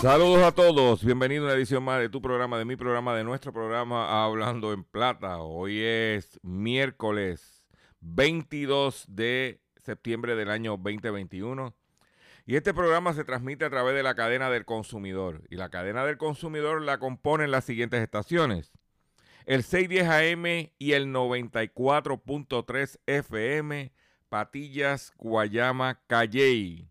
Saludos a todos, bienvenido a una edición más de tu programa, de mi programa, de nuestro programa Hablando en Plata. Hoy es miércoles 22 de septiembre del año 2021 y este programa se transmite a través de la cadena del consumidor y la cadena del consumidor la componen las siguientes estaciones. El 610 AM y el 94.3 FM, Patillas, Guayama, Calley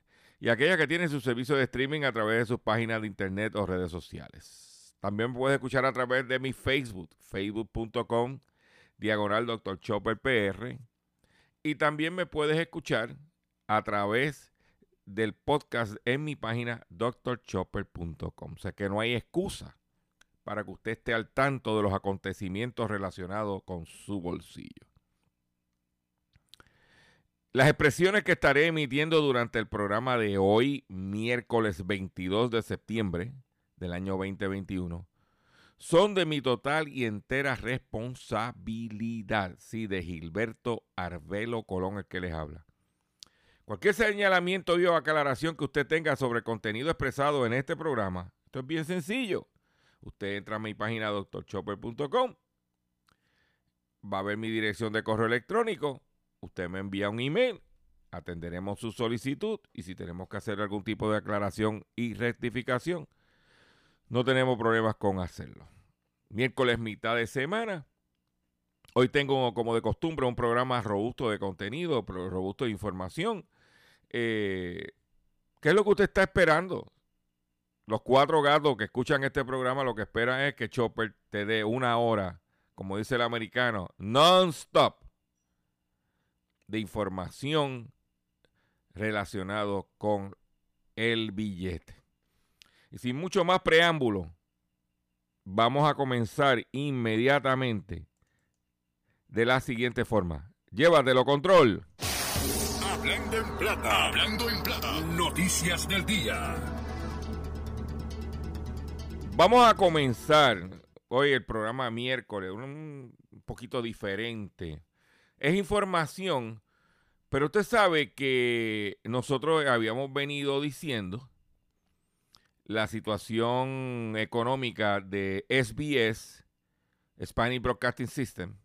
y aquellas que tienen su servicio de streaming a través de sus páginas de internet o redes sociales. También puedes escuchar a través de mi Facebook, facebook.com, diagonal Dr. Chopper PR. Y también me puedes escuchar a través del podcast en mi página drchopper.com. O sea que no hay excusa para que usted esté al tanto de los acontecimientos relacionados con su bolsillo. Las expresiones que estaré emitiendo durante el programa de hoy, miércoles 22 de septiembre del año 2021, son de mi total y entera responsabilidad. Sí, de Gilberto Arbelo Colón, el que les habla. Cualquier señalamiento o aclaración que usted tenga sobre el contenido expresado en este programa, esto es bien sencillo. Usted entra a mi página doctorchopper.com, va a ver mi dirección de correo electrónico, usted me envía un email, atenderemos su solicitud y si tenemos que hacer algún tipo de aclaración y rectificación, no tenemos problemas con hacerlo. Miércoles, mitad de semana. Hoy tengo, como de costumbre, un programa robusto de contenido, robusto de información. Eh, ¿Qué es lo que usted está esperando? Los cuatro gatos que escuchan este programa lo que esperan es que Chopper te dé una hora, como dice el americano, non-stop de información relacionado con el billete. Y sin mucho más preámbulo, vamos a comenzar inmediatamente de la siguiente forma. Llévatelo control. Hablando en plata, hablando en plata. Noticias del día. Vamos a comenzar hoy el programa miércoles, un poquito diferente. Es información, pero usted sabe que nosotros habíamos venido diciendo la situación económica de SBS, Spanish Broadcasting System,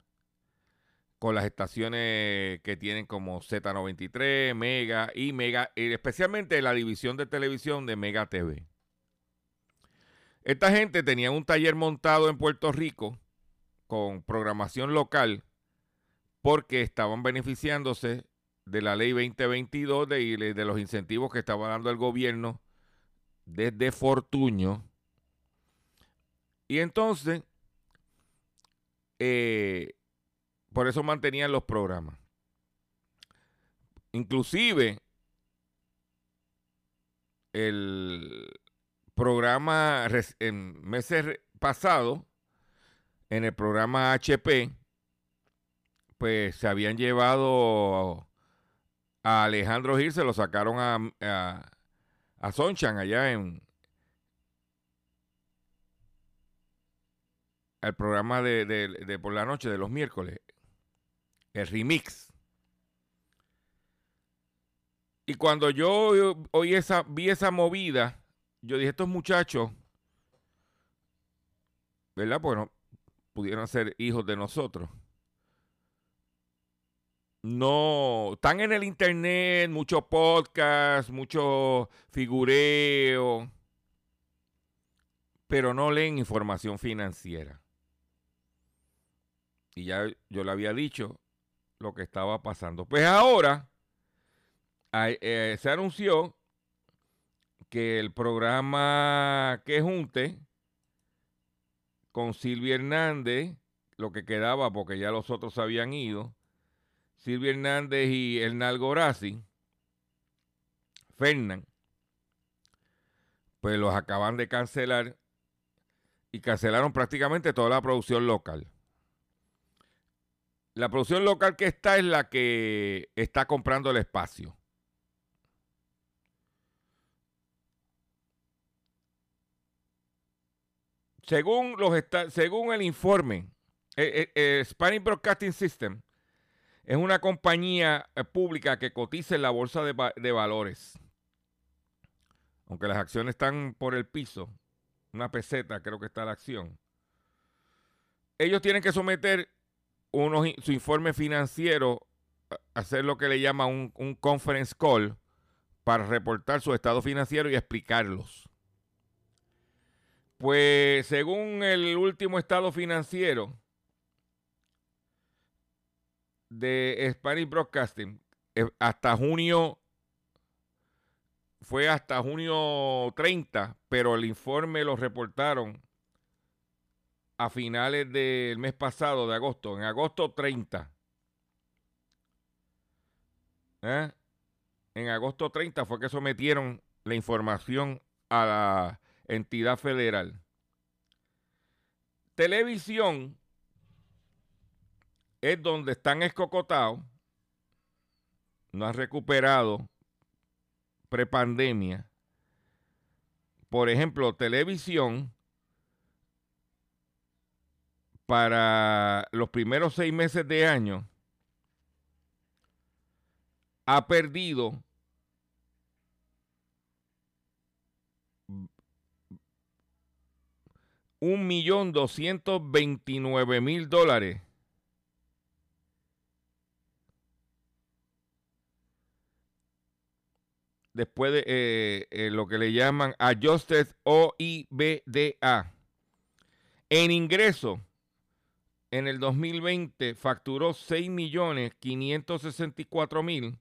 con las estaciones que tienen como Z93, Mega y Mega, y especialmente la división de televisión de Mega TV. Esta gente tenía un taller montado en Puerto Rico con programación local porque estaban beneficiándose de la ley 2022 de, de los incentivos que estaba dando el gobierno desde Fortuño. Y entonces, eh, por eso mantenían los programas. Inclusive, el programa en meses pasados, en el programa HP, pues se habían llevado a Alejandro Gil, se lo sacaron a, a, Sonchan allá en el programa de, de, por la noche de los miércoles, el remix. Y cuando yo oí esa, vi esa movida, yo dije, estos muchachos, ¿verdad? Bueno, pudieron ser hijos de nosotros no están en el internet, muchos podcasts, mucho figureo, pero no leen información financiera. Y ya yo le había dicho lo que estaba pasando. Pues ahora eh, se anunció que el programa que junte con Silvia Hernández, lo que quedaba porque ya los otros habían ido, Silvia Hernández y Hernán Gorazzi, Fernán, pues los acaban de cancelar y cancelaron prácticamente toda la producción local. La producción local que está es la que está comprando el espacio. Según, los según el informe, el, eh, eh, Spanish Broadcasting System es una compañía eh, pública que cotiza en la bolsa de, valores. Aunque las acciones están por el piso, una peseta creo que está la acción. Ellos tienen que someter su informe financiero, hacer lo que le llama un conference call para reportar su estado financiero y explicarlos. Pues según el último estado financiero, de Spanish Broadcasting eh, hasta junio, fue hasta junio 30, pero el informe lo reportaron a finales del mes pasado, de agosto, en agosto 30. ¿Eh? En agosto 30 fue que sometieron la información a la entidad federal. Televisión es donde están escocotados, no han recuperado prepandemia. Por ejemplo, televisión para los primeros seis meses de año ha perdido un millón doscientos veintinueve mil dólares después de eh, eh, lo que le llaman Adjusted OIBDA. En ingreso, en el 2020 facturó 6.564.000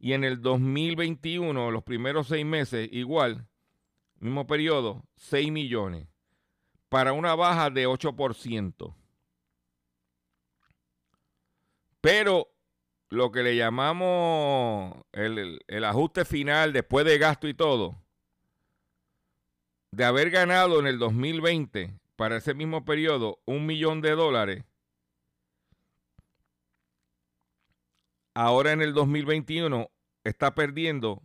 y en el 2021, los primeros seis meses, igual, mismo periodo, 6 millones, para una baja de 8%. Pero lo que le llamamos el, ajuste final después de gasto y todo, de haber ganado en el 2020 para ese mismo periodo un millón de dólares, ahora en el 2021 está perdiendo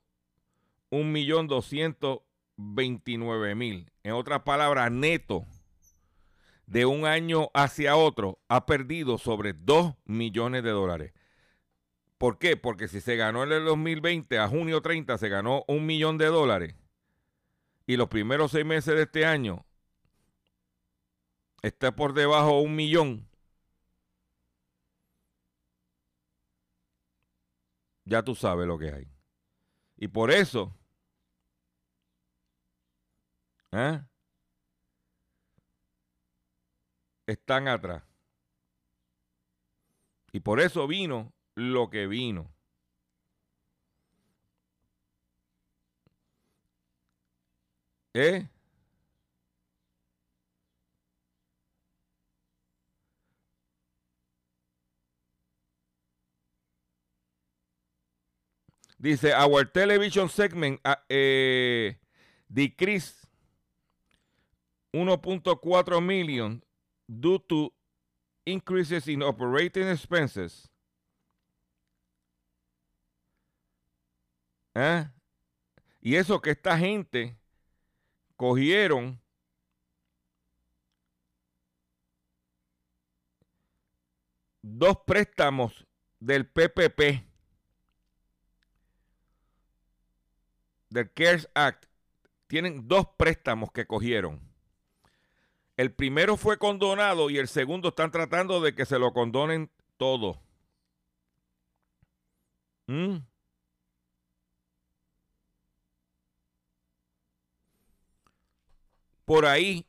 un millón doscientos veintinueve mil. En otras palabras, neto de un año hacia otro ha perdido sobre dos millones de dólares. ¿Por qué? Porque si se ganó en el 2020, a junio 30, se ganó un millón de dólares y los primeros seis meses de este año está por debajo de un millón, ya tú sabes lo que hay. Y por eso, ¿eh? están atrás. Y por eso vino lo que vino. ¿Eh? Dice, our television segment uh, eh, decreased 1.4 million due to increases in operating expenses. ¿Eh? Y eso que esta gente cogieron dos préstamos del PPP, del CARES Act. Tienen dos préstamos que cogieron. El primero fue condonado y el segundo están tratando de que se lo condonen todo. ¿Mm? Por ahí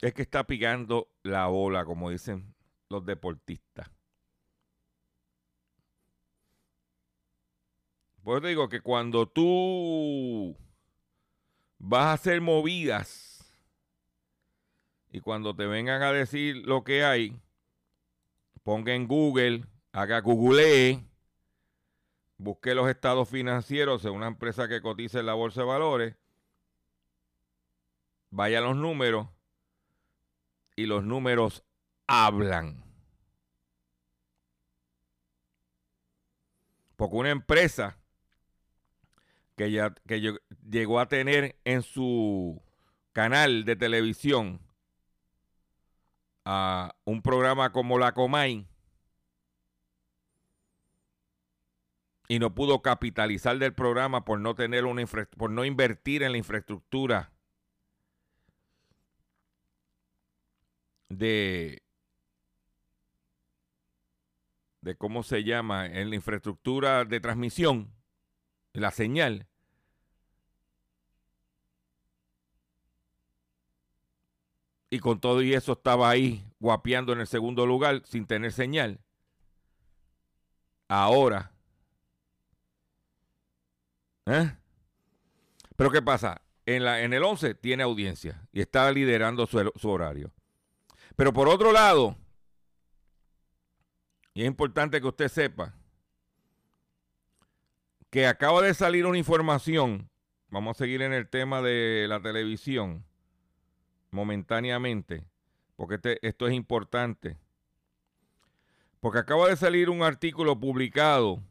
es que está picando la ola, como dicen los deportistas. Por eso digo que cuando tú vas a hacer movidas y cuando te vengan a decir lo que hay, ponga en Google, haga Google, busque los estados financieros de una empresa que cotiza en la bolsa de valores, vaya los números y los números hablan. Porque una empresa que, ya, que llegó a tener en su canal de televisión a un programa como la Comay y no pudo capitalizar del programa por no tener una por no invertir en la infraestructura de de cómo se llama en la infraestructura de transmisión la señal y con todo y eso estaba ahí guapeando en el segundo lugar sin tener señal. Ahora. ¿eh? Pero ¿qué pasa? En, la, en el 11 tiene audiencia y está liderando su, su horario. Pero por otro lado, y es importante que usted sepa, que acaba de salir una información, vamos a seguir en el tema de la televisión, momentáneamente, porque este, esto es importante. Porque acaba de salir un artículo publicado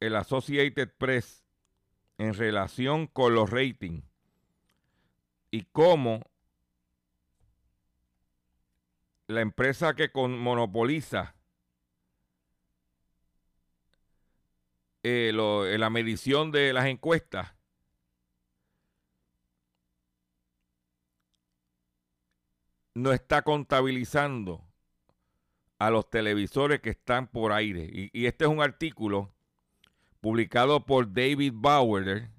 en la Associated Press en relación con los ratings y cómo la empresa que monopoliza eh, la medición de las encuestas no está contabilizando a los televisores que están por aire. Y, este es un artículo publicado por David Bauer.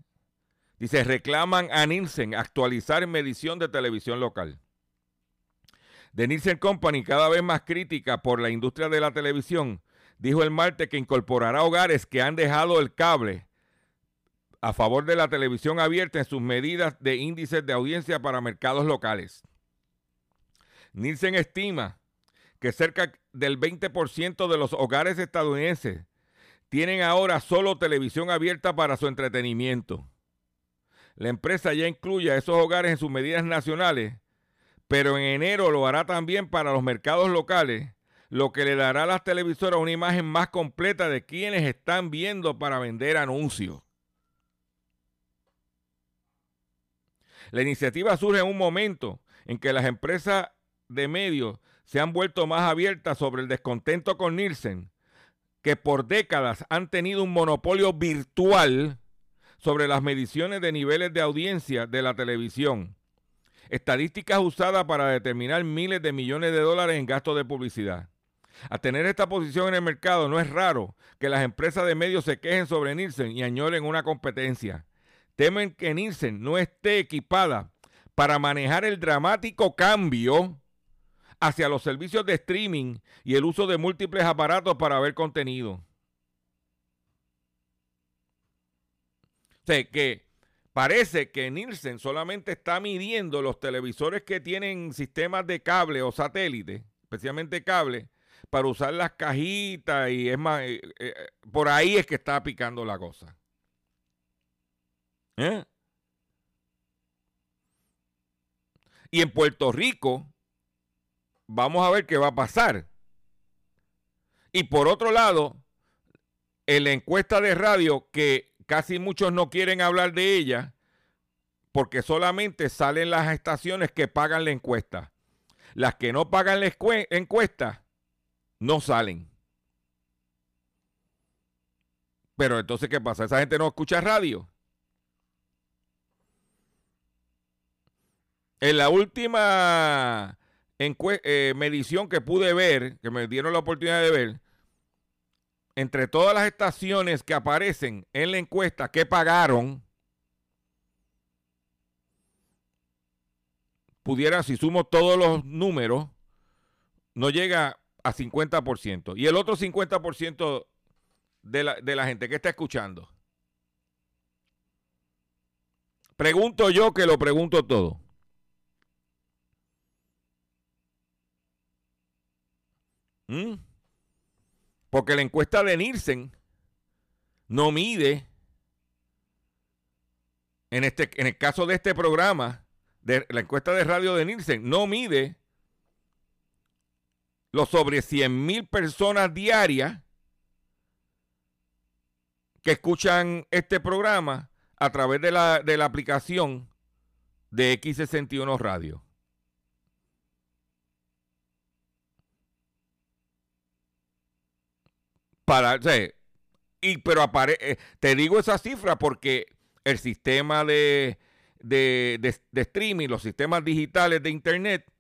Dice, reclaman a Nielsen actualizar medición de televisión local. The Nielsen Company, cada vez más crítica por la industria de la televisión, dijo el martes que incorporará hogares que han dejado el cable a favor de la televisión abierta en sus medidas de índices de audiencia para mercados locales. Nielsen estima que cerca del 20% de los hogares estadounidenses tienen ahora solo televisión abierta para su entretenimiento. La empresa ya incluye a esos hogares en sus medidas nacionales, pero en enero lo hará también para los mercados locales, lo que le dará a las televisoras una imagen más completa de quienes están viendo para vender anuncios. La iniciativa surge en un momento en que las empresas de medios se han vuelto más abiertas sobre el descontento con Nielsen, que por décadas han tenido un monopolio virtual sobre las mediciones de niveles de audiencia de la televisión. Estadísticas usadas para determinar miles de millones de dólares en gastos de publicidad. A tener esta posición en el mercado no es raro que las empresas de medios se quejen sobre Nielsen y añoren una competencia. Temen que Nielsen no esté equipada para manejar el dramático cambio hacia los servicios de streaming y el uso de múltiples aparatos para ver contenido. O sea, que parece que Nielsen solamente está midiendo los televisores que tienen sistemas de cable o satélite, especialmente cable, para usar las cajitas y es más, eh, eh, por ahí es que está picando la cosa. ¿Eh? Y en Puerto Rico, vamos a ver qué va a pasar. Y por otro lado, en la encuesta de radio, que casi muchos no quieren hablar de ella, porque solamente salen las estaciones que pagan la encuesta. Las que no pagan la encuesta no salen. Pero entonces, ¿qué pasa? Esa gente no escucha radio. En la última eh, medición que pude ver, que me dieron la oportunidad de ver, entre todas las estaciones que aparecen en la encuesta que pagaron, pudieran, si sumo todos los números, no llega a 50%. Y el otro 50% de la, de la gente que está escuchando. Pregunto yo que lo pregunto todo. ¿Mm? Porque la encuesta de Nielsen no mide, en, este, en el caso de este programa, de la encuesta de radio de Nielsen, no mide los sobre 100 mil personas diarias que escuchan este programa a través de la, de la aplicación de X61 Radio. Para, y, pero eh, te digo esa cifra porque el sistema de, de, streaming, los sistemas digitales de Internet,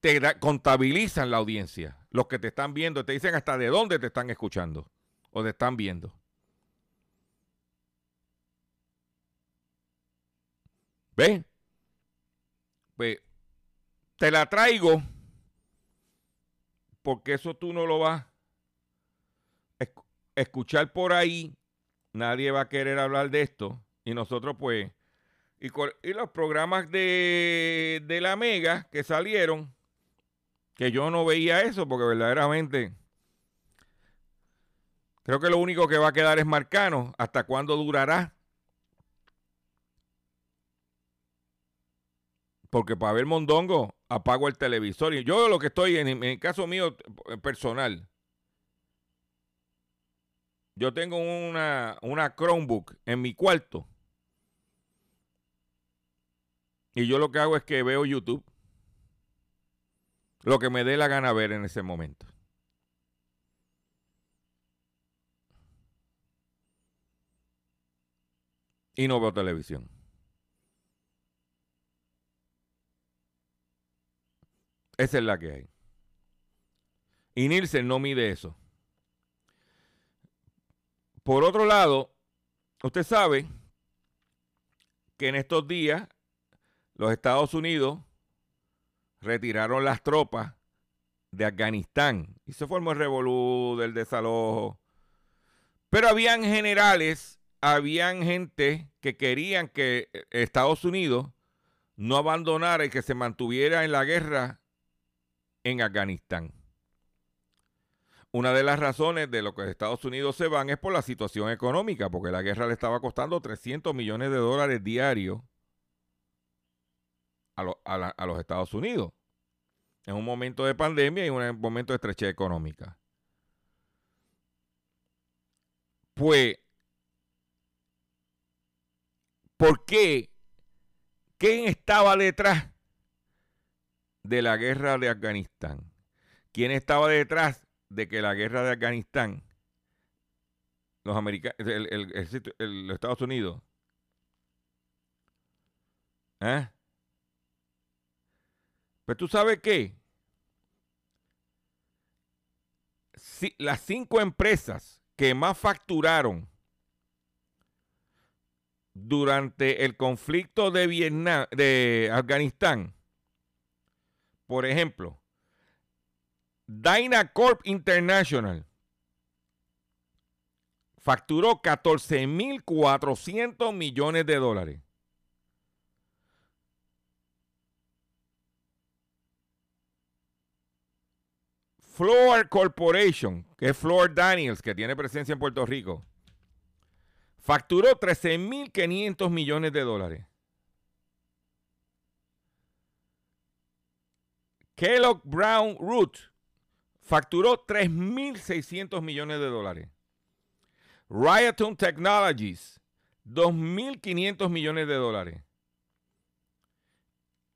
te contabilizan la audiencia. Los que te están viendo, te dicen hasta de dónde te están escuchando o te están viendo. ¿Ves? Pues te la traigo porque eso tú no lo vas escuchar por ahí, nadie va a querer hablar de esto. Y nosotros, pues, y, los programas de, de la Mega que salieron, que yo no veía eso, porque verdaderamente creo que lo único que va a quedar es Marcano. ¿Hasta cuándo durará? Porque para ver Mondongo apago el televisor. Y yo lo que estoy, en, en el caso mío personal, yo tengo una, una Chromebook en mi cuarto. Y yo lo que hago es que veo YouTube. Lo que me dé la gana ver en ese momento. Y no veo televisión. Esa es la que hay. Y Nielsen no mide eso. Por otro lado, usted sabe que en estos días los Estados Unidos retiraron las tropas de Afganistán y se formó el revolú del desalojo. Pero habían generales, habían gente que querían que Estados Unidos no abandonara y que se mantuviera en la guerra en Afganistán. Una de las razones de lo que Estados Unidos se van es por la situación económica, porque la guerra le estaba costando 300 millones de dólares diarios a, los Estados Unidos. En un momento de pandemia y en un momento de estrechez económica. Pues, ¿por qué? ¿Quién estaba detrás de la guerra de Afganistán? ¿Quién estaba detrás de que la guerra de Afganistán, los americanos, los Estados Unidos, ¿eh? Pues tú sabes qué? Si, las cinco empresas que más facturaron durante el conflicto de Vietnam, de Afganistán, por ejemplo, Dynacorp International facturó 14.400 millones de dólares. Floor Corporation, que es Floor Daniels, que tiene presencia en Puerto Rico, facturó 13.500 millones de dólares. Kellogg Brown Root facturó 3.600 millones de dólares. Rioton Technologies, 2.500 millones de dólares.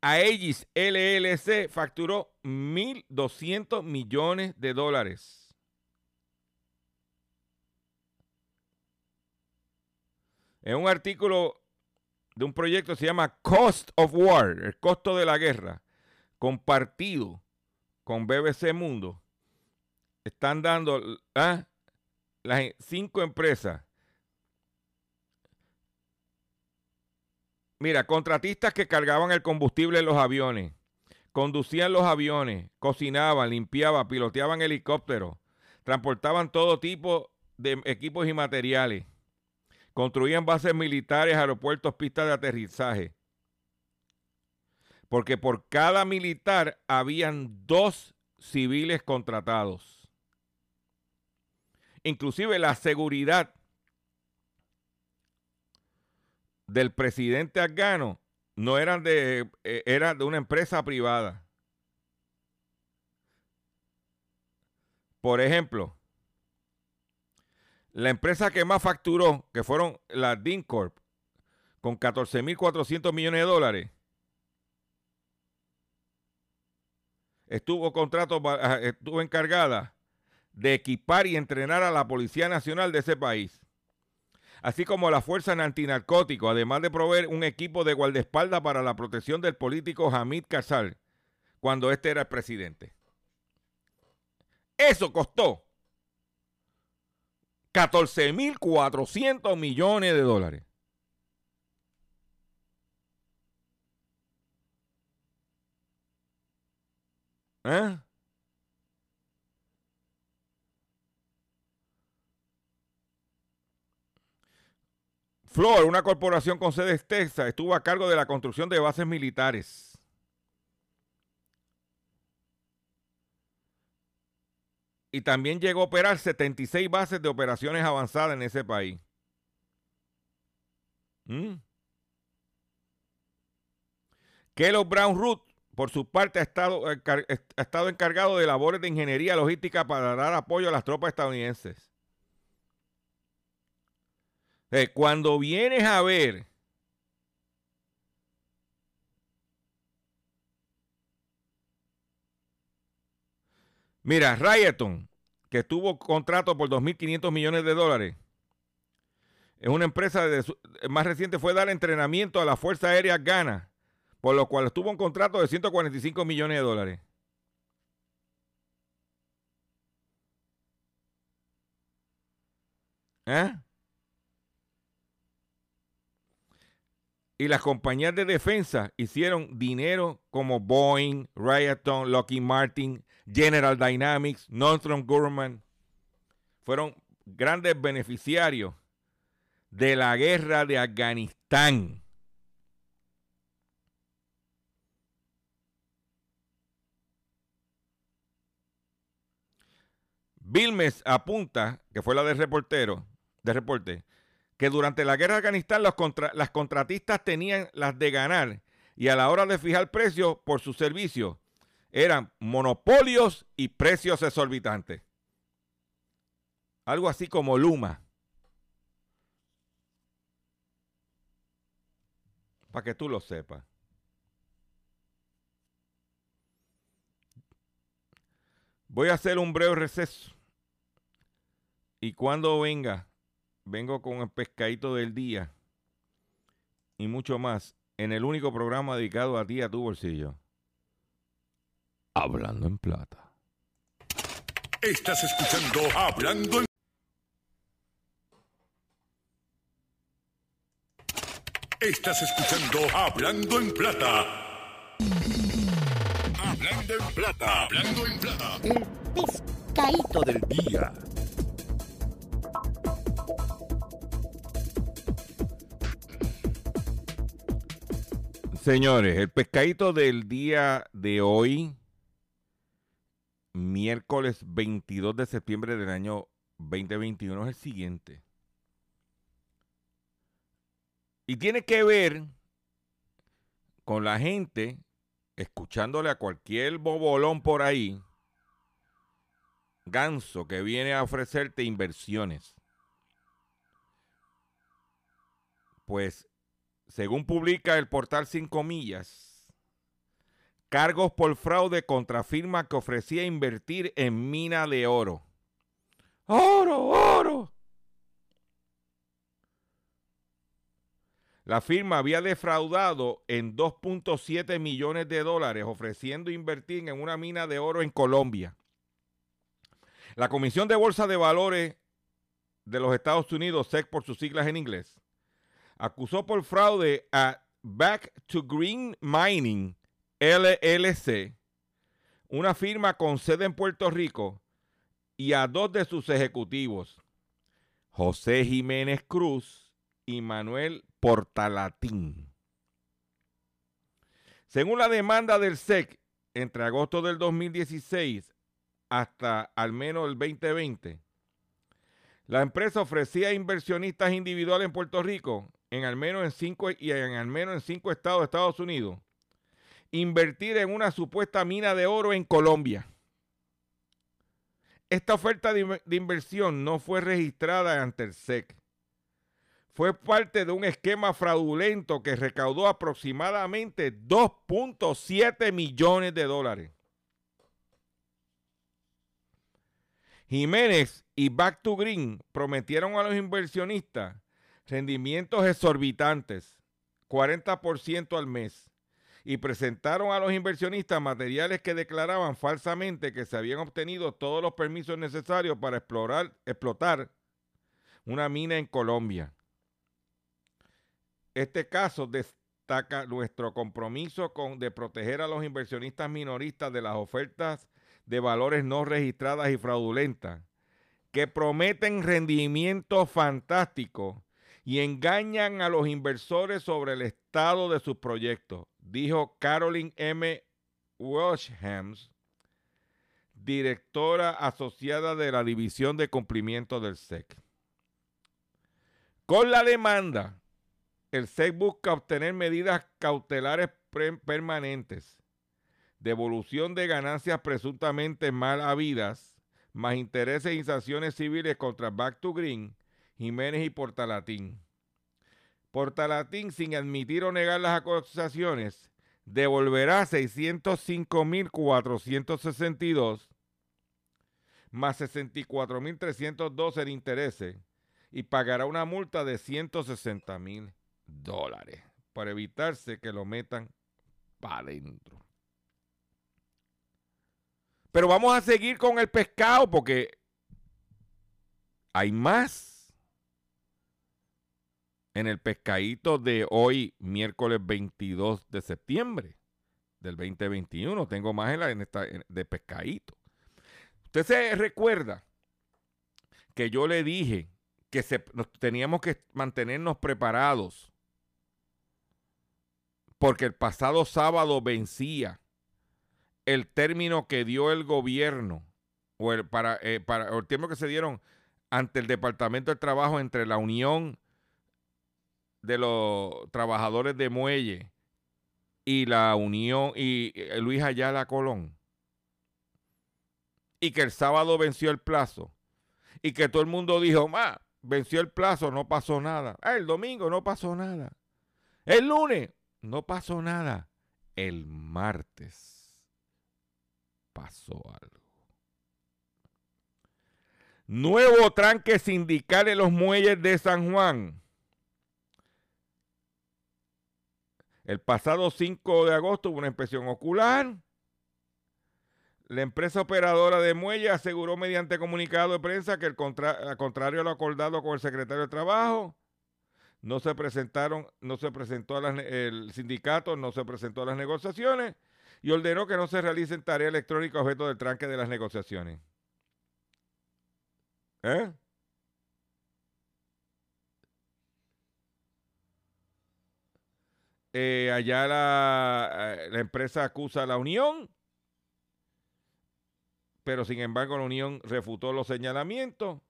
Aegis LLC facturó 1.200 millones de dólares. En un artículo de un proyecto se llama Cost of War, el costo de la guerra, compartido con BBC Mundo, están dando ¿ah? las cinco empresas. Mira, contratistas que cargaban el combustible en los aviones, conducían los aviones, cocinaban, limpiaban, piloteaban helicópteros, transportaban todo tipo de equipos y materiales, construían bases militares, aeropuertos, pistas de aterrizaje. Porque por cada militar habían dos civiles contratados. Inclusive la seguridad del presidente afgano no eran de, eh, era de una empresa privada. Por ejemplo, la empresa que más facturó, que fueron la DINCORP, con 14.400 millones de dólares, estuvo contrato, estuvo encargada de equipar y entrenar a la Policía Nacional de ese país, así como a la Fuerza Antinarcótico, además de proveer un equipo de guardaespaldas para la protección del político Hamid Karzai cuando este era el presidente. Eso costó 14.400 millones de dólares. ¿Eh? Flor, una corporación con sede en Texas, estuvo a cargo de la construcción de bases militares. Y también llegó a operar 76 bases de operaciones avanzadas en ese país. ¿Mm? Kellogg Brown Root, por su parte, ha estado, ha estado encargado de labores de ingeniería logística para dar apoyo a las tropas estadounidenses. Eh, cuando vienes a ver Mira, Ryaton, que tuvo contrato por 2.500 millones de dólares, es una empresa más reciente, fue dar entrenamiento a la Fuerza Aérea Ghana, por lo cual tuvo un contrato de 145 millones de dólares. ¿Eh? Y las compañías de defensa hicieron dinero como Boeing, Raytheon, Lockheed Martin, General Dynamics, Northrop Grumman. Fueron grandes beneficiarios de la guerra de Afganistán. Vilmes apunta, que fue la del reportero, de reporte, que durante la guerra de Afganistán las contratistas tenían las de ganar y a la hora de fijar precios por sus servicios eran monopolios y precios exorbitantes. Algo así como Luma. Para que tú lo sepas. Voy a hacer un breve receso. Y cuando venga, vengo con el pescadito del día y mucho más en el único programa dedicado a ti, a tu bolsillo. Hablando en plata. Estás escuchando Hablando en Estás escuchando Hablando en Plata. Hablando en Plata. Hablando en Plata. El pescadito del día. Señores, el pescadito del día de hoy, miércoles 22 de septiembre del año 2021, es el siguiente. Y tiene que ver con la gente escuchándole a cualquier bobolón por ahí, ganso que viene a ofrecerte inversiones. Pues, según publica el portal 5 millas, cargos por fraude contra firma que ofrecía invertir en mina de oro. ¡Oro, oro! La firma había defraudado en 2.7 millones de dólares ofreciendo invertir en una mina de oro en Colombia. La Comisión de Bolsa de Valores de los Estados Unidos, SEC por sus siglas en inglés, acusó por fraude a Back to Green Mining LLC, una firma con sede en Puerto Rico, y a dos de sus ejecutivos, José Jiménez Cruz y Manuel Portalatín. Según la demanda del SEC, entre agosto del 2016 hasta al menos el 2020, la empresa ofrecía a inversionistas individuales en Puerto Rico, en al menos en cinco y en al menos en cinco estados de Estados Unidos, invertir en una supuesta mina de oro en Colombia. Esta oferta de, de inversión no fue registrada ante el SEC fue parte de un esquema fraudulento que recaudó aproximadamente 2.7 millones de dólares. Jiménez y Back to Green prometieron a los inversionistas rendimientos exorbitantes, 40% al mes, y presentaron a los inversionistas materiales que declaraban falsamente que se habían obtenido todos los permisos necesarios para explorar, explotar una mina en Colombia. Este caso destaca nuestro compromiso con, de proteger a los inversionistas minoristas de las ofertas de valores no registradas y fraudulentas, que prometen rendimientos fantásticos y engañan a los inversores sobre el estado de sus proyectos, dijo Carolyn M. Welshams, directora asociada de la División de Cumplimiento del SEC. Con la demanda, el SEC busca obtener medidas cautelares permanentes, devolución de ganancias presuntamente mal habidas, más intereses y sanciones civiles contra Back to Green, Jiménez y Portalatín. Portalatín, sin admitir o negar las acusaciones, devolverá 605.462 más 64.312 en intereses y pagará una multa de 160.000 dólares para evitarse que lo metan para adentro. Pero vamos a seguir con el pescado porque hay más en el pescadito de hoy, miércoles 22 de septiembre del 2021. Tengo más en, la, en esta de pescadito. Usted se recuerda que yo le dije que se, teníamos que mantenernos preparados porque el pasado sábado vencía el término que dio el gobierno o el, para, eh, para, el tiempo que se dieron ante el Departamento del Trabajo entre la Unión de los Trabajadores de Muelle y la Unión y eh, Luis Ayala Colón. Y que el sábado venció el plazo. Y que todo el mundo dijo, ma, venció el plazo, no pasó nada. Ah, el domingo no pasó nada. El lunes, no pasó nada. El martes pasó algo. Nuevo tranque sindical en los muelles de San Juan. El pasado 5 de agosto hubo una inspección ocular. La empresa operadora de muelles aseguró mediante comunicado de prensa que, el contrario a lo acordado con el secretario de Trabajo, no se presentaron, no se presentó el sindicato, no se presentó a las negociaciones y ordenó que no se realicen tareas electrónicas objeto del tranque de las negociaciones. ¿Eh? Eh, allá la, eh, la, empresa acusa a la Unión, pero sin embargo la Unión refutó los señalamientos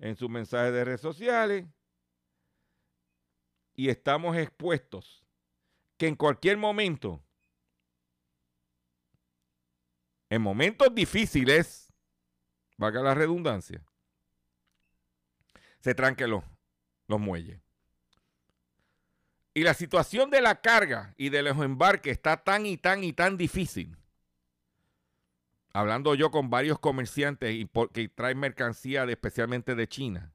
en sus mensajes de redes sociales y estamos expuestos que en cualquier momento, en momentos difíciles, valga la redundancia, se tranquen los, los muelles. Y la situación de la carga y de los embarques está tan y tan y tan difícil. Hablando yo con varios comerciantes y que traen mercancía de, especialmente de China.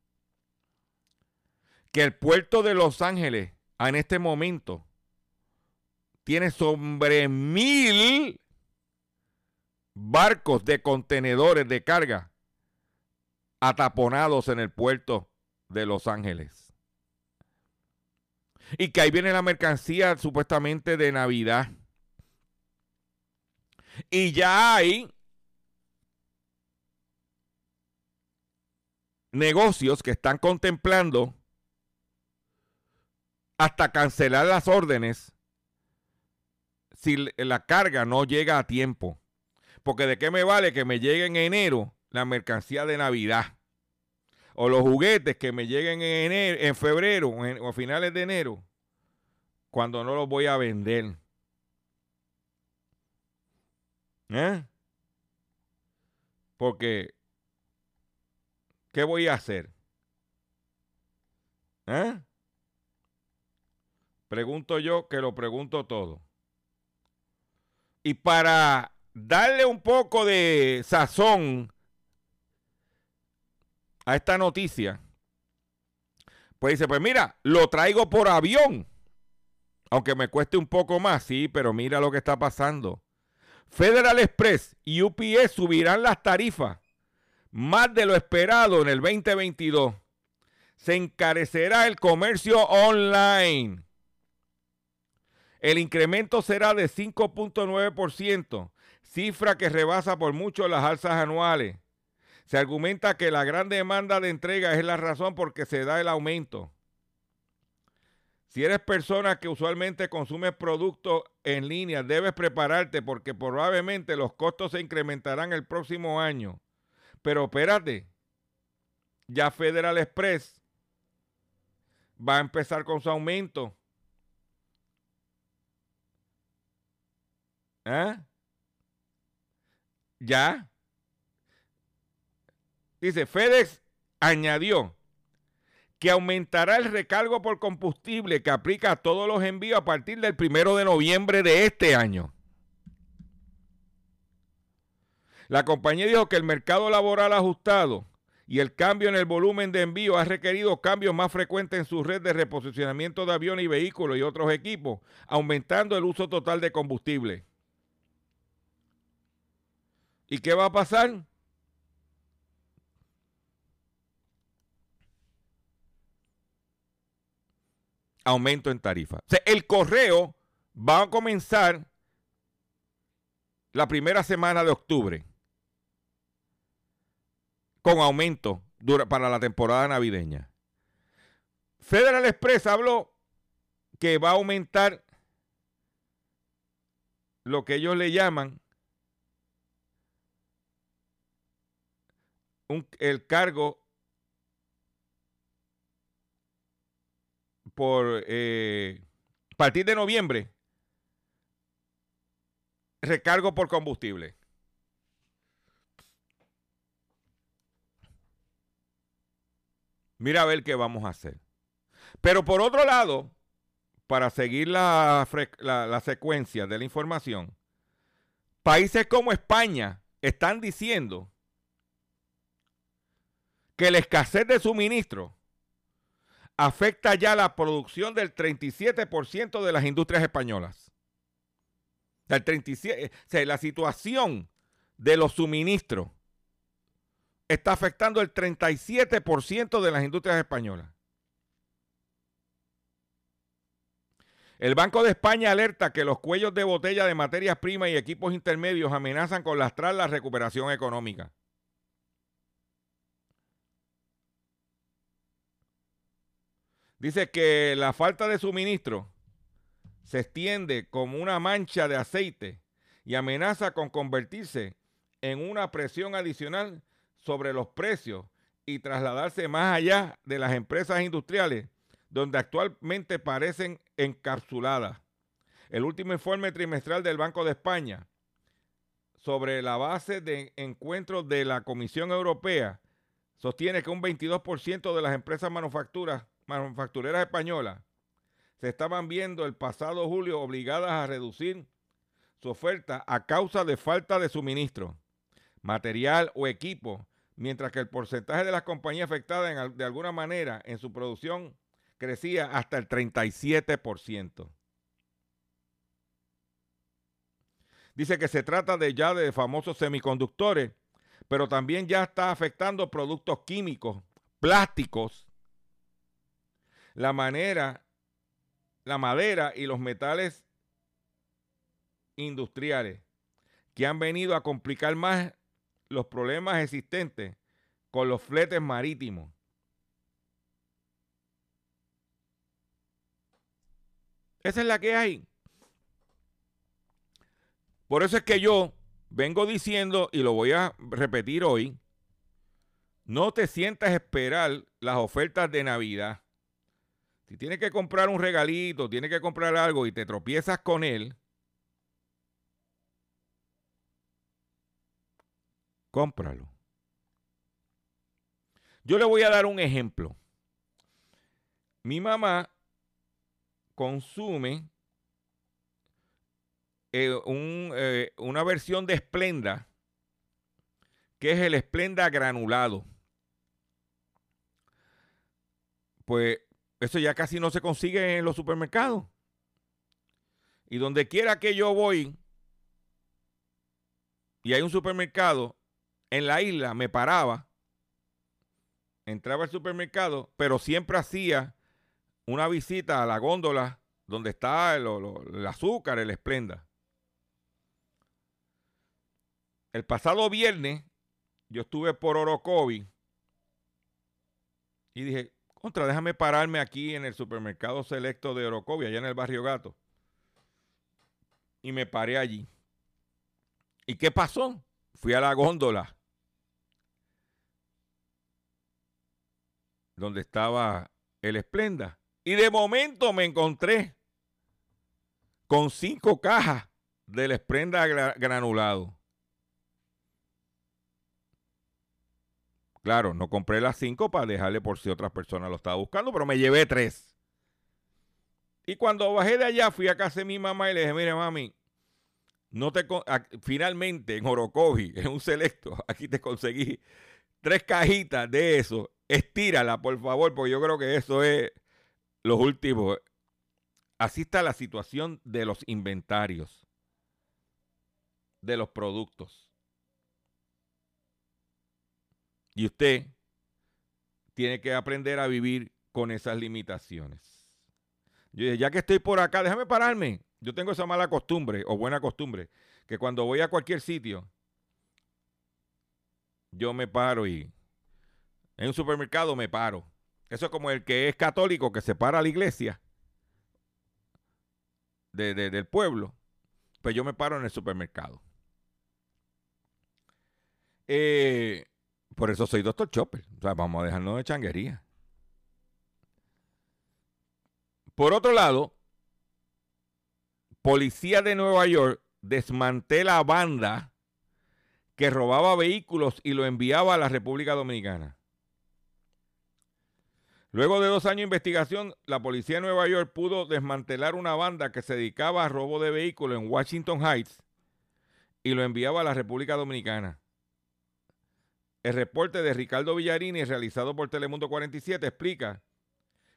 Que el puerto de Los Ángeles en este momento tiene sobre mil barcos de contenedores de carga ataponados en el puerto de Los Ángeles. Y que ahí viene la mercancía supuestamente de Navidad. Y ya hay negocios que están contemplando hasta cancelar las órdenes si la carga no llega a tiempo. Porque de qué me vale que me llegue en enero la mercancía de Navidad o los juguetes que me lleguen en, enero, en febrero o a finales de enero, cuando no los voy a vender. ¿Eh? Porque, ¿qué voy a hacer? ¿Eh? Pregunto yo que lo pregunto todo. Y para darle un poco de sazón a esta noticia, pues dice, pues mira, lo traigo por avión. Aunque me cueste un poco más, sí, pero mira lo que está pasando. Federal Express y UPS subirán las tarifas más de lo esperado en el 2022. Se encarecerá el comercio online. El incremento será de 5.9%, cifra que rebasa por mucho las alzas anuales. Se argumenta que la gran demanda de entrega es la razón por que se da el aumento. Si eres persona que usualmente consume productos en línea, debes prepararte porque probablemente los costos se incrementarán el próximo año. Pero espérate, ya Federal Express va a empezar con su aumento. ¿Eh? Ya. Dice, FedEx añadió que aumentará el recargo por combustible que aplica a todos los envíos a partir del primero de noviembre de este año. La compañía dijo que el mercado laboral ajustado y el cambio en el volumen de envío ha requerido cambios más frecuentes en su red de reposicionamiento de aviones y vehículos y otros equipos, aumentando el uso total de combustible. ¿Y qué va a pasar? Aumento en tarifa. O sea, el correo va a comenzar la primera semana de octubre con aumento para la temporada navideña. Federal Express habló que va a aumentar lo que ellos le llaman el cargo por eh, partir de noviembre, recargo por combustible. Mira a ver qué vamos a hacer. Pero por otro lado, para seguir la, la, secuencia de la información, países como España están diciendo que la escasez de suministro afecta ya la producción del 37% de las industrias españolas. El 37, la situación de los suministros está afectando el 37% de las industrias españolas. El Banco de España alerta que los cuellos de botella de materias primas y equipos intermedios amenazan con lastrar la recuperación económica. Dice que la falta de suministro se extiende como una mancha de aceite y amenaza con convertirse en una presión adicional sobre los precios y trasladarse más allá de las empresas industriales donde actualmente parecen encapsuladas. El último informe trimestral del Banco de España sobre la base de encuentros de la Comisión Europea sostiene que un 22% de las empresas manufactureras españolas se estaban viendo el pasado julio obligadas a reducir su oferta a causa de falta de suministro, material o equipo, mientras que el porcentaje de las compañías afectadas de alguna manera en su producción crecía hasta el 37%. Dice que se trata de ya de famosos semiconductores, pero también ya está afectando productos químicos, plásticos, la manera, la madera y los metales industriales que han venido a complicar más los problemas existentes con los fletes marítimos. Esa es la que hay. Por eso es que yo vengo diciendo, y lo voy a repetir hoy, no te sientas esperar las ofertas de Navidad. Si tienes que comprar un regalito, tienes que comprar algo y te tropiezas con él, cómpralo. Yo le voy a dar un ejemplo. Mi mamá consume eh, eh, una versión de Splenda, que es el Splenda granulado. Pues eso ya casi no se consigue en los supermercados. Y donde quiera que yo voy y hay un supermercado, en la isla me paraba, entraba al supermercado, pero siempre hacía una visita a la góndola donde está el, azúcar, el esplenda. El pasado viernes yo estuve por Orocovi y dije, contra, déjame pararme aquí en el supermercado selecto de Orocovi, allá en el barrio Gato. Y me paré allí. ¿Y qué pasó? Fui a la góndola donde estaba el Esplenda. Y de momento me encontré con cinco cajas del Esplenda granulado. Claro, no compré las cinco para dejarle por si otras personas lo estaban buscando, pero me llevé tres. Y cuando bajé de allá, fui a casa de mi mamá y le dije, mire mami, no te finalmente en Orocovi, en un selecto, aquí te conseguí tres cajitas de eso. Estírala, por favor, porque yo creo que eso es los últimos. Así está la situación de los inventarios, de los productos. Y usted tiene que aprender a vivir con esas limitaciones. Yo dije, ya que estoy por acá, déjame pararme. Yo tengo esa mala costumbre o buena costumbre, que cuando voy a cualquier sitio, yo me paro y en un supermercado me paro eso es como el que es católico que se para a la iglesia del pueblo. Pues yo me paro en el supermercado. Eh, por eso soy doctor Chopper. O sea, vamos a dejarnos de changuería. Por otro lado, policía de Nueva York desmantela banda que robaba vehículos y lo enviaba a la República Dominicana. Luego de dos años de investigación, la policía de Nueva York pudo desmantelar una banda que se dedicaba a robo de vehículos en Washington Heights y lo enviaba a la República Dominicana. El reporte de Ricardo Villarini, realizado por Telemundo 47, explica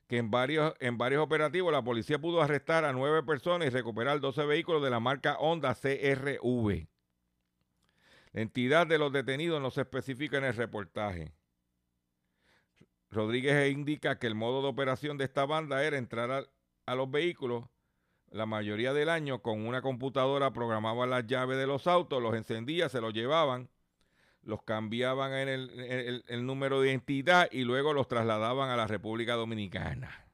que en varios, en varios operativos la policía pudo arrestar a nueve personas y recuperar 12 vehículos de la marca Honda CRV. La entidad de los detenidos no se especifica en el reportaje. Rodríguez indica que el modo de operación de esta banda era entrar a, los vehículos la mayoría del año con una computadora programaban las llaves de los autos, los encendía, se los llevaban, los cambiaban en el, el número de identidad y luego los trasladaban a la República Dominicana.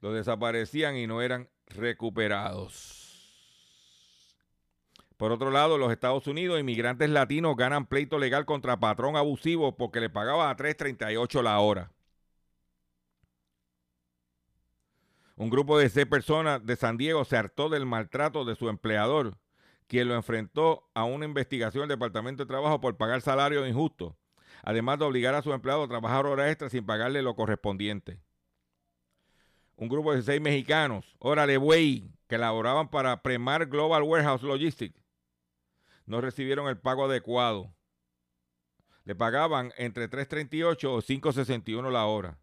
Los desaparecían y no eran recuperados. Por otro lado, los Estados Unidos, inmigrantes latinos ganan pleito legal contra patrón abusivo porque le pagaba a 3.38 la hora. Un grupo de seis personas de San Diego se hartó del maltrato de su empleador, quien lo enfrentó a una investigación del Departamento de Trabajo por pagar salario injusto, además de obligar a su empleado a trabajar horas extras sin pagarle lo correspondiente. Un grupo de seis mexicanos, órale, güey, que laboraban para Premar Global Warehouse Logistics, no recibieron el pago adecuado. Le pagaban entre 3.38 o 5.61 la hora.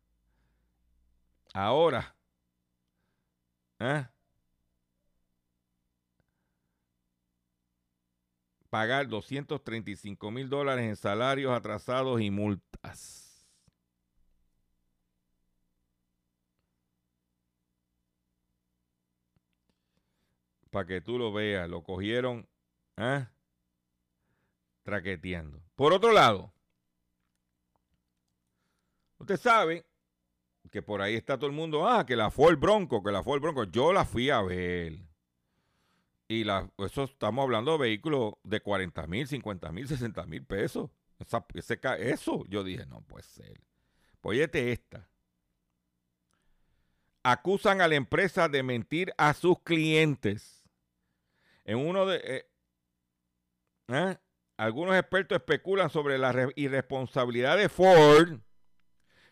Ahora, ¿eh? Pagar 235 mil dólares en salarios atrasados y multas. Para que tú lo veas, lo cogieron. ¿eh? traqueteando. Por otro lado, usted sabe que por ahí está todo el mundo, ah, que la fue el Bronco, que la fue el Bronco. Yo la fui a ver. Y la, eso estamos hablando de vehículos de 40 mil, 50 mil, 60 mil pesos. eso, yo dije, no puede ser. Pues esta. Acusan a la empresa de mentir a sus clientes. En uno de... Eh, ¿eh? Algunos expertos especulan sobre la irresponsabilidad de Ford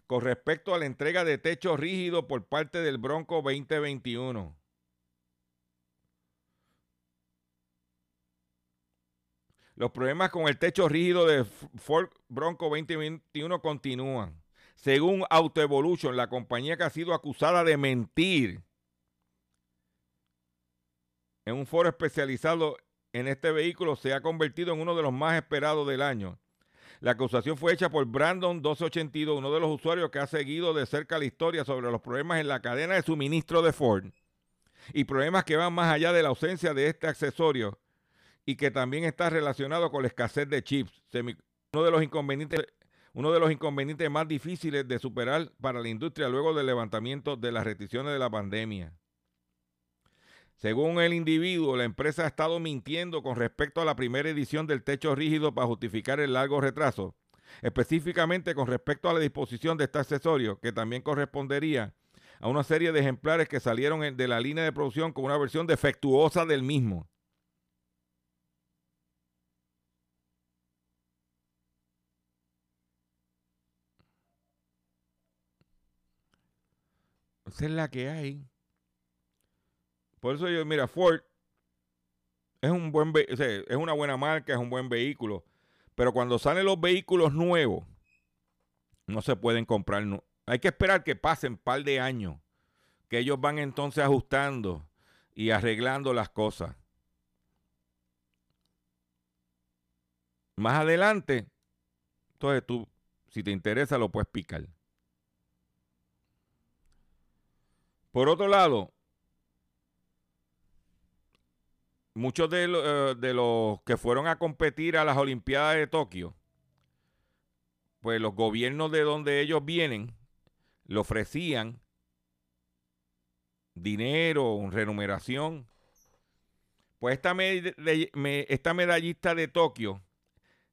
con respecto a la entrega de techo rígido por parte del Bronco 2021. Los problemas con el techo rígido de Ford Bronco 2021 continúan. Según Autoevolution, la compañía que ha sido acusada de mentir en un foro especializado en este vehículo se ha convertido en uno de los más esperados del año. La acusación fue hecha por Brandon 1282, uno de los usuarios que ha seguido de cerca la historia sobre los problemas en la cadena de suministro de Ford y problemas que van más allá de la ausencia de este accesorio y que también está relacionado con la escasez de chips, uno de los inconvenientes uno de los inconvenientes más difíciles de superar para la industria luego del levantamiento de las restricciones de la pandemia. Según el individuo, la empresa ha estado mintiendo con respecto a la primera edición del techo rígido para justificar el largo retraso, específicamente con respecto a la disposición de este accesorio, que también correspondería a una serie de ejemplares que salieron de la línea de producción con una versión defectuosa del mismo. Esa es la que hay. Por eso yo, mira, Ford es un buen es una buena marca, es un buen vehículo. Pero cuando salen los vehículos nuevos, no se pueden comprar. Hay que esperar que pasen un par de años. Que ellos van entonces ajustando y arreglando las cosas. Más adelante, entonces tú, si te interesa, lo puedes picar. Por otro lado, muchos eh, de, los que fueron a competir a las Olimpiadas de Tokio, pues los gobiernos de donde ellos vienen le ofrecían dinero, remuneración. Pues esta, esta medallista de Tokio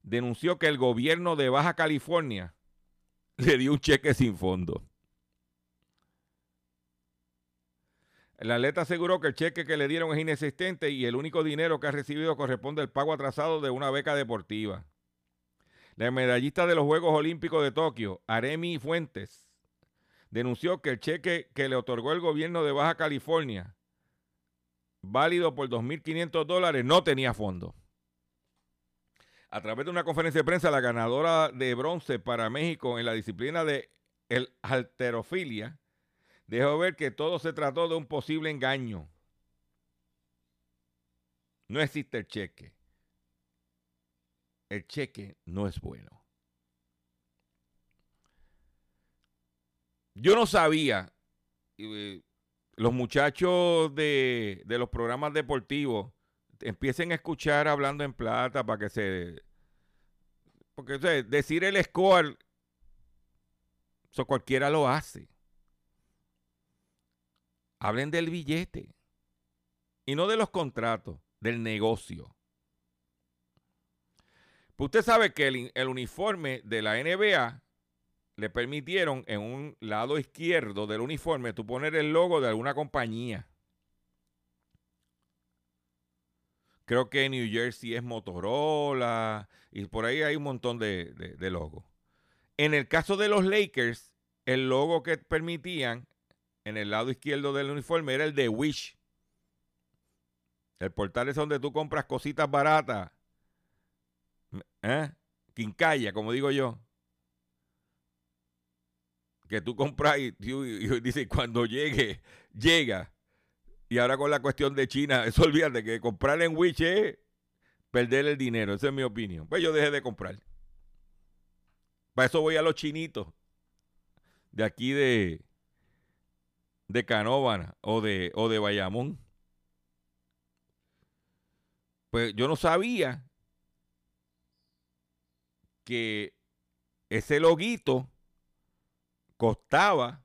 denunció que el gobierno de Baja California le dio un cheque sin fondo. El atleta aseguró que el cheque que le dieron es inexistente y el único dinero que ha recibido corresponde al pago atrasado de una beca deportiva. La medallista de los Juegos Olímpicos de Tokio, Aremi Fuentes, denunció que el cheque que le otorgó el gobierno de Baja California, válido por 2.500 dólares, no tenía fondo. A través de una conferencia de prensa, la ganadora de bronce para México en la disciplina de el halterofilia, dejó ver que todo se trató de un posible engaño. No existe el cheque. El cheque no es bueno. Yo no sabía eh, los muchachos de, los programas deportivos empiecen a escuchar hablando en plata para que se... Porque decir el score, eso cualquiera lo hace. Hablen del billete y no de los contratos, del negocio. Pues usted sabe que el, el uniforme de la NBA le permitieron en un lado izquierdo del uniforme tú poner el logo de alguna compañía. Creo que New Jersey es Motorola y por ahí hay un montón de logos. En el caso de los Lakers, el logo que permitían en el lado izquierdo del uniforme era el de Wish. El portal es donde tú compras cositas baratas. ¿Eh? Quincalla, como digo yo. Que tú compras y, y, dice, cuando llegue, llega. Y ahora con la cuestión de China, eso olvídate que comprar en Wish es perder el dinero. Esa es mi opinión. Pues yo dejé de comprar. Para eso voy a los chinitos de aquí de, de Canóvana o de, o de Bayamón. Pues yo no sabía que ese loguito costaba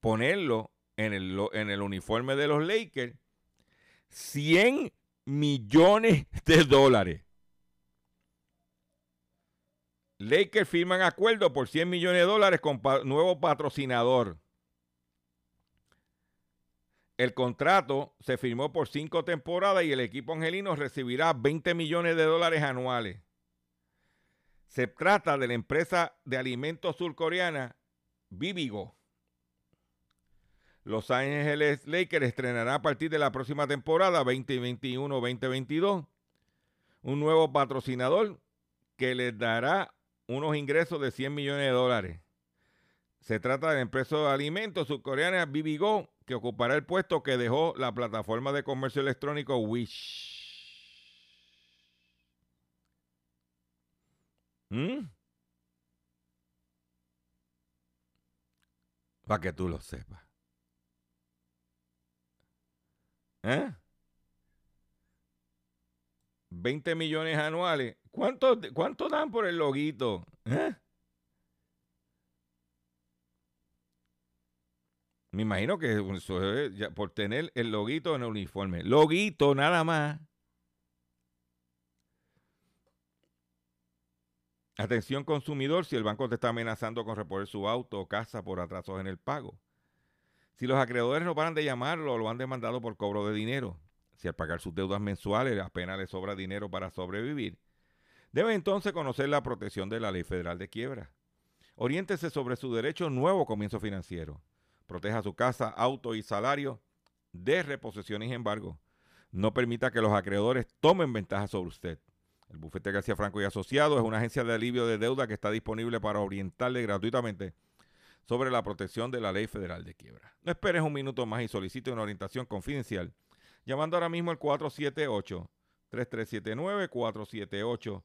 ponerlo en el, en el uniforme de los Lakers 100 millones de dólares. Lakers firman acuerdo por 100 millones de dólares con nuevo patrocinador. El contrato se firmó por cinco temporadas y el equipo angelino recibirá 20 millones de dólares anuales. Se trata de la empresa de alimentos surcoreana Bibigo. Los Ángeles Lakers estrenará a partir de la próxima temporada 2021-2022 un nuevo patrocinador que les dará unos ingresos de 100 millones de dólares. Se trata de la empresa de alimentos surcoreana Bibigo, que ocupará el puesto que dejó la plataforma de comercio electrónico Wish. ¿Mm? Para que tú lo sepas. ¿Eh? 20 millones anuales. ¿Cuánto, ¿Cuánto dan por el loguito? ¿Eh? Me imagino que por tener el loguito en el uniforme. Loguito nada más. Atención consumidor, si el banco te está amenazando con reponer su auto o casa por atrasos en el pago. Si los acreedores no paran de llamarlo o lo han demandado por cobro de dinero. Si al pagar sus deudas mensuales apenas le sobra dinero para sobrevivir. Debe entonces conocer la protección de la Ley Federal de Quiebra. Oriéntese sobre su derecho nuevo comienzo financiero. Proteja su casa, auto y salario de reposiciones y embargo. No permita que los acreedores tomen ventaja sobre usted. El bufete García Franco y Asociados es una agencia de alivio de deuda que está disponible para orientarle gratuitamente sobre la protección de la ley federal de quiebra. No esperes un minuto más y solicite una orientación confidencial llamando ahora mismo al 478 3379 478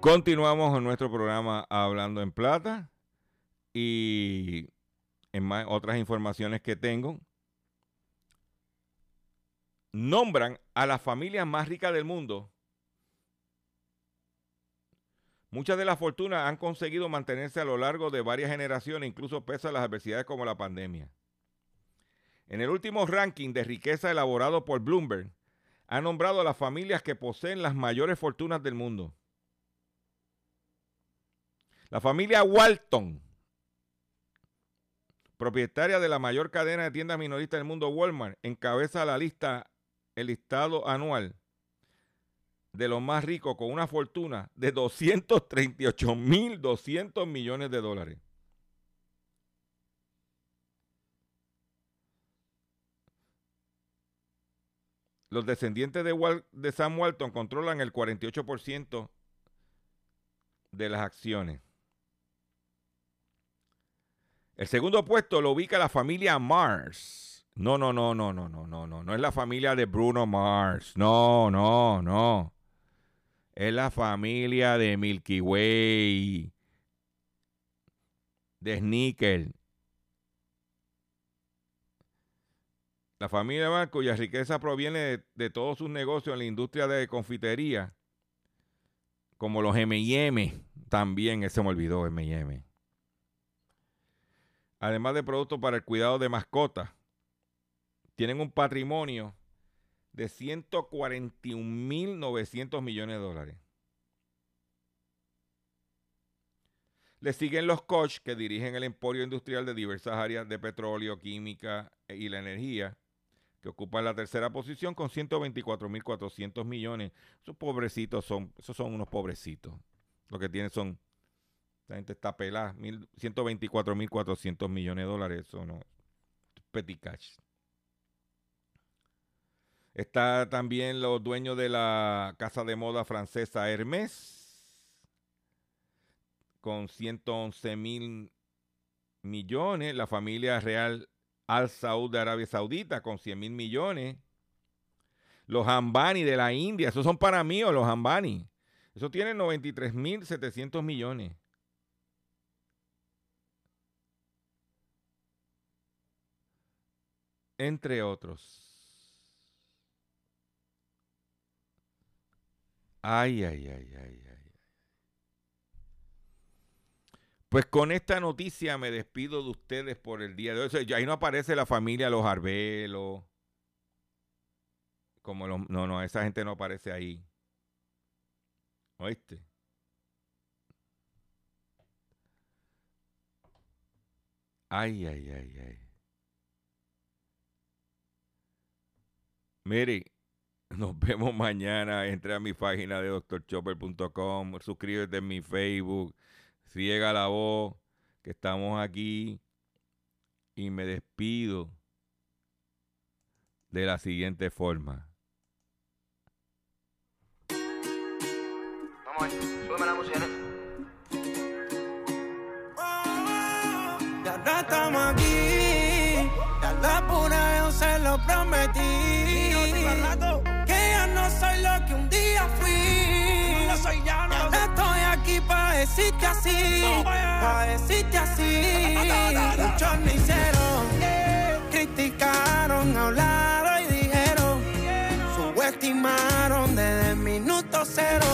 Continuamos en nuestro programa Hablando en Plata y en más, otras informaciones que tengo. Nombran a las familias más ricas del mundo. Muchas de las fortunas han conseguido mantenerse a lo largo de varias generaciones, incluso pese a las adversidades como la pandemia. En el último ranking de riqueza elaborado por Bloomberg, ha nombrado a las familias que poseen las mayores fortunas del mundo. La familia Walton, propietaria de la mayor cadena de tiendas minoristas del mundo, Walmart, encabeza la lista, el listado anual de los más ricos con una fortuna de 238 mil 200 millones de dólares. Los descendientes de, de Sam Walton controlan el 48% de las acciones. El segundo puesto lo ubica la familia Mars. No, no, no, no, no, no, no, no. No es la familia de Bruno Mars. No, no, no. Es la familia de Milky Way. De Sneaker. La familia Mars, cuya riqueza proviene de, todos sus negocios en la industria de confitería como los M&M, también ese me olvidó, M&M. Además de productos para el cuidado de mascotas, tienen un patrimonio de 141.900 millones de dólares. Le siguen los Koch, que dirigen el emporio industrial de diversas áreas de petróleo, química y la energía, que ocupa la tercera posición con 124.400 millones. Esos pobrecitos son, esos son unos pobrecitos. Lo que tienen son, la gente está pelada, 124.400 millones de dólares, eso no, petit cash. Está también los dueños de la casa de moda francesa Hermès, con 111 mil millones. La familia real al Saud de Arabia Saudita con 100 mil millones. Los Ambani de la India, esos son para mí los Ambani. Eso tiene 93 mil 700 millones. Entre otros. Ay, ay, ay, ay, ay. Pues con esta noticia me despido de ustedes por el día de hoy. ahí no aparece la familia Los Arbelos. Como los, no, no, esa gente no aparece ahí. ¿Oíste? Ay, ay, ay, ay. Mire, nos vemos mañana. Entre a mi página de doctorchopper.com. Suscríbete en mi Facebook riega la voz que estamos aquí y me despido de la siguiente forma. Vamos a ver, súbeme la música. Ya no estamos aquí, ya la pura yo se lo prometí. Que ya no soy lo que un día fui. No soy ya, no. estoy aquí para decirte así, para decirte así. Muchos me hicieron, criticaron, hablaron y dijeron, subestimaron desde el minuto cero.